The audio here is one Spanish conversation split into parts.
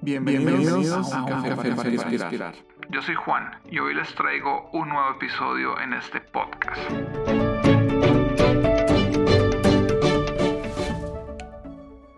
Bienvenidos, a un café, para inspirar. Yo soy Juan y hoy les traigo un nuevo episodio en este podcast.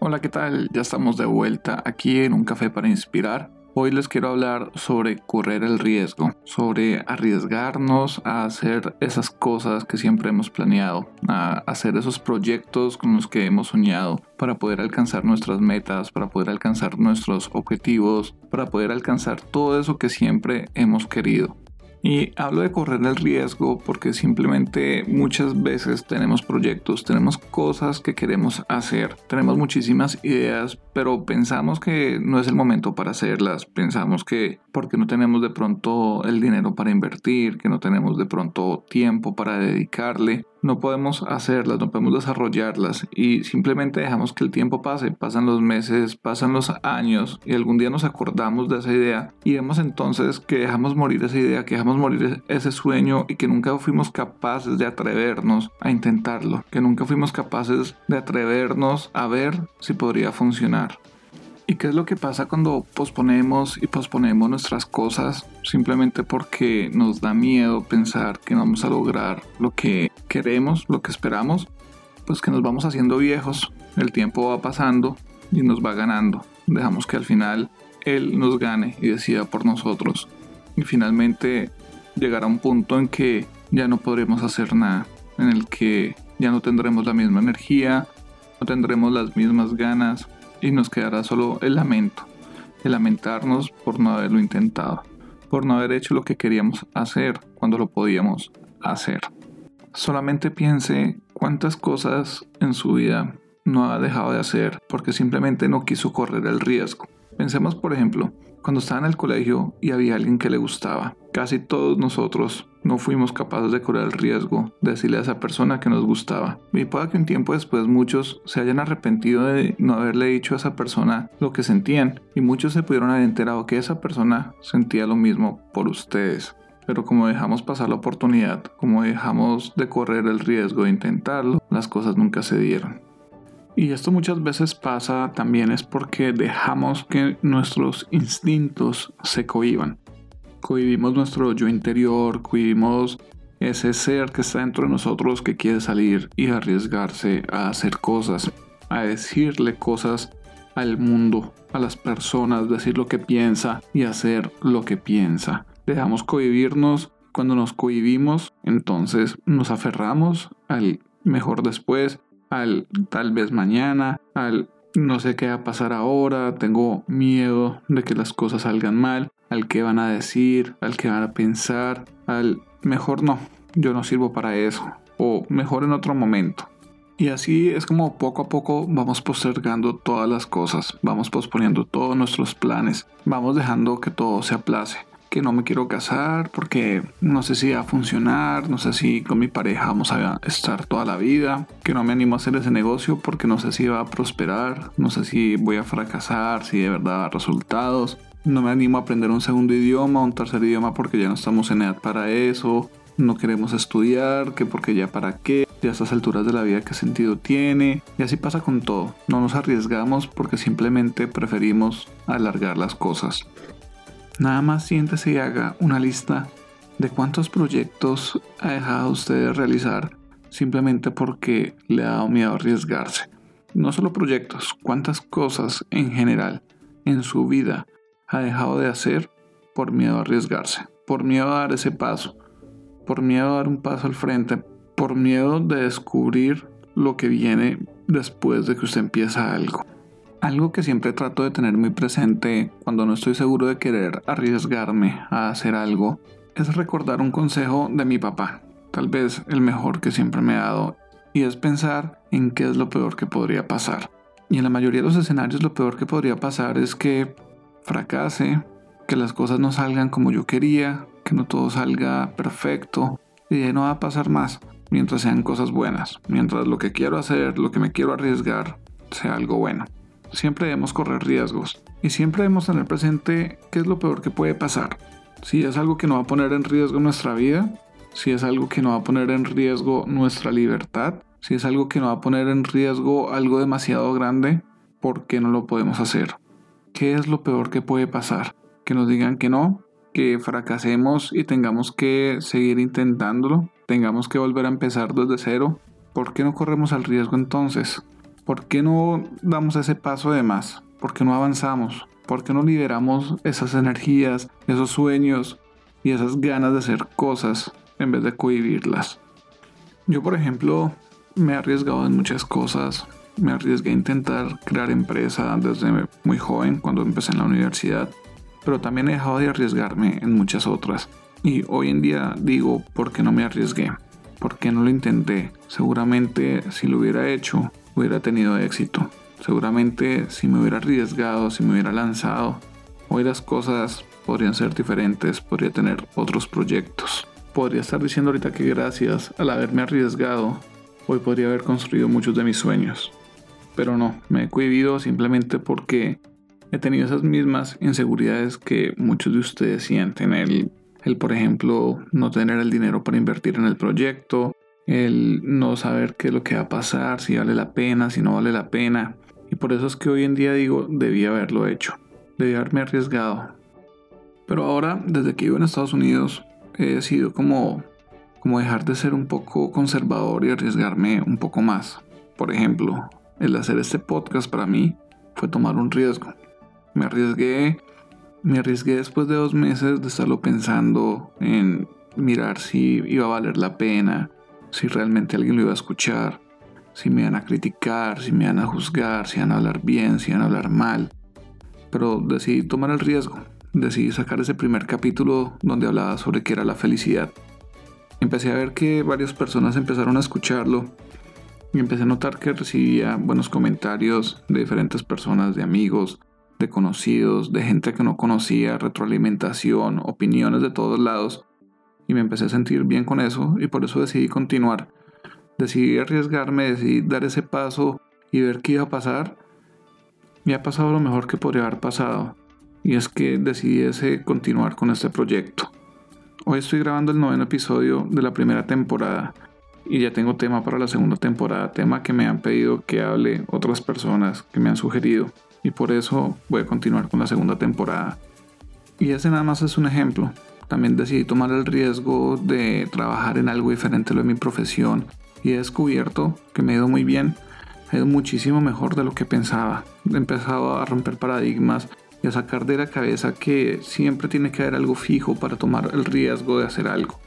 Hola, ¿qué tal? Ya estamos de vuelta aquí en un café para inspirar. Hoy les quiero hablar sobre correr el riesgo, sobre arriesgarnos a hacer esas cosas que siempre hemos planeado, a hacer esos proyectos con los que hemos soñado para poder alcanzar nuestras metas, para poder alcanzar nuestros objetivos, para poder alcanzar todo eso que siempre hemos querido. Y hablo de correr el riesgo porque simplemente muchas veces tenemos proyectos, tenemos cosas que queremos hacer, tenemos muchísimas ideas, pero pensamos que no es el momento para hacerlas, pensamos que porque no tenemos de pronto el dinero para invertir, que no tenemos de pronto tiempo para dedicarle, no podemos hacerlas, no podemos desarrollarlas y simplemente dejamos que el tiempo pase, pasan los meses, pasan los años y algún día nos acordamos de esa idea y vemos entonces que dejamos morir esa idea, que dejamos morir ese sueño y que nunca fuimos capaces de atrevernos a intentarlo, que nunca fuimos capaces de atrevernos a ver si podría funcionar. ¿Y qué es lo que pasa cuando posponemos y posponemos nuestras cosas simplemente porque nos da miedo pensar que no vamos a lograr lo que queremos, lo que esperamos? Pues que nos vamos haciendo viejos, el tiempo va pasando y nos va ganando. Dejamos que al final Él nos gane y decida por nosotros. Y finalmente llegará un punto en que ya no podremos hacer nada, en el que ya no tendremos la misma energía, no tendremos las mismas ganas, y nos quedará solo el lamento, el lamentarnos por no haberlo intentado, por no haber hecho lo que queríamos hacer cuando lo podíamos hacer. Solamente piense cuántas cosas en su vida no ha dejado de hacer porque simplemente no quiso correr el riesgo. Pensemos, por ejemplo, cuando estaba en el colegio y había alguien que le gustaba. Casi todos nosotros no fuimos capaces de correr el riesgo de decirle a esa persona que nos gustaba. Y puede que un tiempo después muchos se hayan arrepentido de no haberle dicho a esa persona lo que sentían y muchos se pudieron haber enterado que esa persona sentía lo mismo por ustedes. Pero como dejamos pasar la oportunidad, como dejamos de correr el riesgo de intentarlo, las cosas nunca se dieron. Y esto muchas veces pasa también es porque dejamos que nuestros instintos se cohiban. Cohibimos nuestro yo interior, cohibimos ese ser que está dentro de nosotros que quiere salir y arriesgarse a hacer cosas, a decirle cosas al mundo, a las personas, decir lo que piensa y hacer lo que piensa. Dejamos cohibirnos. Cuando nos cohibimos, entonces nos aferramos al mejor después, al tal vez mañana, al no sé qué va a pasar ahora, tengo miedo de que las cosas salgan mal, al que van a decir, al que van a pensar, al mejor no, yo no sirvo para eso, o mejor en otro momento. Y así es como poco a poco vamos postergando todas las cosas, vamos posponiendo todos nuestros planes, vamos dejando que todo se aplace que no me quiero casar porque no sé si va a funcionar, no sé si con mi pareja vamos a estar toda la vida, que no me animo a hacer ese negocio porque no sé si va a prosperar, no sé si voy a fracasar, si de verdad da resultados. No me animo a aprender un segundo idioma, un tercer idioma porque ya no estamos en edad para eso. No queremos estudiar, que porque ya para qué, ya a estas alturas de la vida qué sentido tiene. Y así pasa con todo. No nos arriesgamos porque simplemente preferimos alargar las cosas. Nada más siéntese y haga una lista de cuántos proyectos ha dejado usted de realizar simplemente porque le ha dado miedo arriesgarse. No solo proyectos, cuántas cosas en general en su vida ha dejado de hacer por miedo a arriesgarse, por miedo a dar ese paso, por miedo a dar un paso al frente, por miedo de descubrir lo que viene después de que usted empieza algo. Algo que siempre trato de tener muy presente cuando no estoy seguro de querer arriesgarme a hacer algo es recordar un consejo de mi papá, tal vez el mejor que siempre me ha dado, y es pensar en qué es lo peor que podría pasar. Y en la mayoría de los escenarios lo peor que podría pasar es que fracase, que las cosas no salgan como yo quería, que no todo salga perfecto, y no va a pasar más mientras sean cosas buenas, mientras lo que quiero hacer, lo que me quiero arriesgar, sea algo bueno siempre debemos correr riesgos y siempre debemos tener presente qué es lo peor que puede pasar. Si es algo que no va a poner en riesgo nuestra vida, si es algo que no va a poner en riesgo nuestra libertad, Si es algo que no va a poner en riesgo algo demasiado grande, ¿por qué no lo podemos hacer? ¿Qué es lo peor que puede pasar? Que nos digan que no, que fracasemos y tengamos que seguir intentándolo, tengamos que volver a empezar desde cero. ¿Por qué no corremos al riesgo entonces? ¿Por qué no damos ese paso de más? ¿Por qué no avanzamos? ¿Por qué no liberamos esas energías, esos sueños y esas ganas de hacer cosas en vez de cohibirlas? Yo, por ejemplo, me he arriesgado en muchas cosas. Me arriesgué a intentar crear empresa desde muy joven, cuando empecé en la universidad pero también he dejado de arriesgarme en muchas otras. Y hoy en día digo, ¿por qué no me arriesgué? ¿Por qué no lo intenté? Seguramente si lo hubiera hecho, hubiera tenido éxito. Seguramente si me hubiera arriesgado, si me hubiera lanzado, hoy las cosas podrían ser diferentes, podría tener otros proyectos. Podría estar diciendo ahorita que gracias al haberme arriesgado, hoy podría haber construido muchos de mis sueños. Pero no, me he cohibido simplemente porque he tenido esas mismas inseguridades que muchos de ustedes sienten. El, el, por ejemplo, no tener el dinero para invertir en el proyecto, el no saber qué es lo que va a pasar, si vale la pena, si no vale la pena. Y por eso es que hoy en día digo, debí haberlo hecho, debí haberme arriesgado. Pero ahora, desde que vivo en Estados Unidos, he decidido como, como dejar de ser un poco conservador y arriesgarme un poco más. Por ejemplo, el hacer este podcast para mí fue tomar un riesgo. Me arriesgué, me arriesgué después de dos meses de estarlo pensando en mirar si iba a valer la pena, si realmente alguien lo iba a escuchar, si me iban a criticar, si me iban a juzgar, si iban a hablar bien, si iban a hablar mal. Pero decidí tomar el riesgo, decidí sacar ese primer capítulo donde hablaba sobre qué era la felicidad. Empecé a ver que varias personas empezaron a escucharlo y empecé a notar que recibía buenos comentarios de diferentes personas, de amigos, de conocidos, de gente que no conocía, retroalimentación, opiniones de todos lados. Y me empecé a sentir bien con eso y por eso decidí continuar. Decidí arriesgarme, decidí dar ese paso y ver qué iba a pasar. Me ha pasado lo mejor que podría haber pasado. Y es que decidiese continuar con este proyecto. Hoy estoy grabando el noveno episodio de la primera temporada y ya tengo tema para la segunda temporada, tema que me han pedido que hable otras personas que me han sugerido y por eso voy a continuar con la segunda temporada. Y ese nada más es un ejemplo. También decidí tomar el riesgo de trabajar en algo diferente a lo de mi profesión y he descubierto que me ha ido muy bien, ha ido muchísimo mejor de lo que pensaba. He empezado a romper paradigmas y a sacar de la cabeza que siempre tiene que haber algo fijo para tomar el riesgo de hacer algo.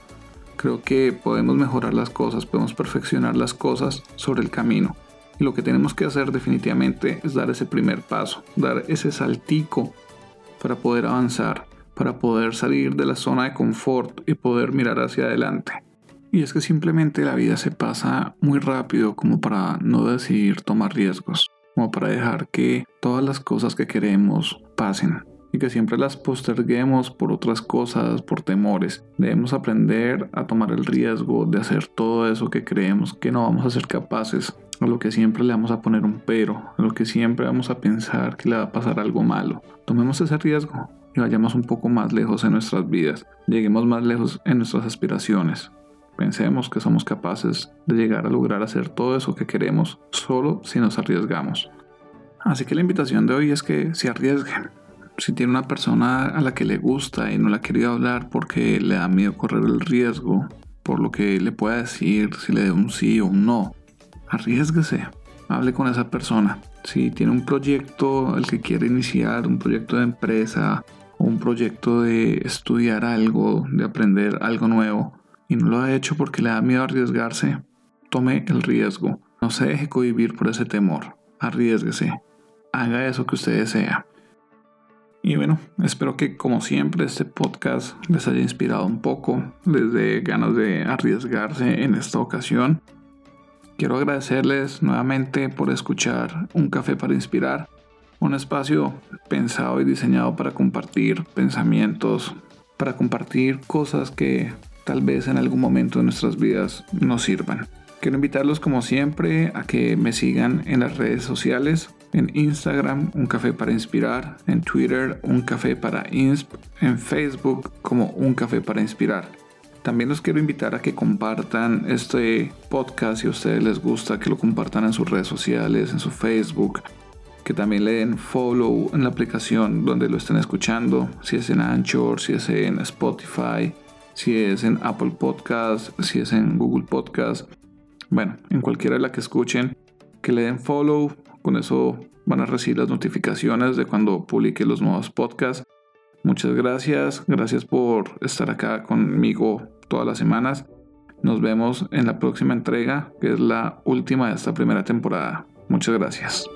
Creo que podemos mejorar las cosas, podemos perfeccionar las cosas sobre el camino. Y lo que tenemos que hacer definitivamente es dar ese primer paso, dar ese saltico para poder avanzar, para poder salir de la zona de confort y poder mirar hacia adelante. Y es que simplemente la vida se pasa muy rápido como para no decidir tomar riesgos, como para dejar que todas las cosas que queremos pasen y que siempre las posterguemos por otras cosas, por temores. Debemos aprender a tomar el riesgo de hacer todo eso que creemos que no vamos a ser capaces, a lo que siempre le vamos a poner un pero, a lo que siempre vamos a pensar que le va a pasar algo malo. Tomemos ese riesgo y vayamos un poco más lejos en nuestras vidas, lleguemos más lejos en nuestras aspiraciones. Pensemos que somos capaces de llegar a lograr hacer todo eso que queremos solo si nos arriesgamos. Así que la invitación de hoy es que se arriesguen, si tiene una persona a la que le gusta y no la ha querido hablar porque le da miedo correr el riesgo, por lo que le pueda decir si le da un sí o un no, arriesguese, hable con esa persona. Si tiene un proyecto el que quiere iniciar, un proyecto de empresa un proyecto de estudiar algo, de aprender algo nuevo y no lo ha hecho porque le da miedo arriesgarse, tome el riesgo. No se deje cohibir por ese temor. Arriesguese. Haga eso que usted desea. Y bueno, espero que como siempre este podcast les haya inspirado un poco, les dé ganas de arriesgarse en esta ocasión. Quiero agradecerles nuevamente por escuchar Un Café para Inspirar, un espacio pensado y diseñado para compartir pensamientos, para compartir cosas que tal vez en algún momento de nuestras vidas nos sirvan. Quiero invitarlos como siempre a que me sigan en las redes sociales en Instagram, Un Café para Inspirar, en Twitter, Un Café para Insp, en Facebook como Un Café para Inspirar. También los quiero invitar a que compartan este podcast si a ustedes les gusta, que lo compartan en sus redes sociales, en su Facebook, que también le den follow en la aplicación donde lo estén escuchando, si es en Anchor, si es en Spotify, si es en Apple Podcast, si es en Google Podcast. Bueno, en cualquiera de la que escuchen, que le den follow, con eso van a recibir las notificaciones de cuando publique los nuevos podcasts. Muchas gracias, gracias por estar acá conmigo todas las semanas. Nos vemos en la próxima entrega, que es la última de esta primera temporada. Muchas gracias.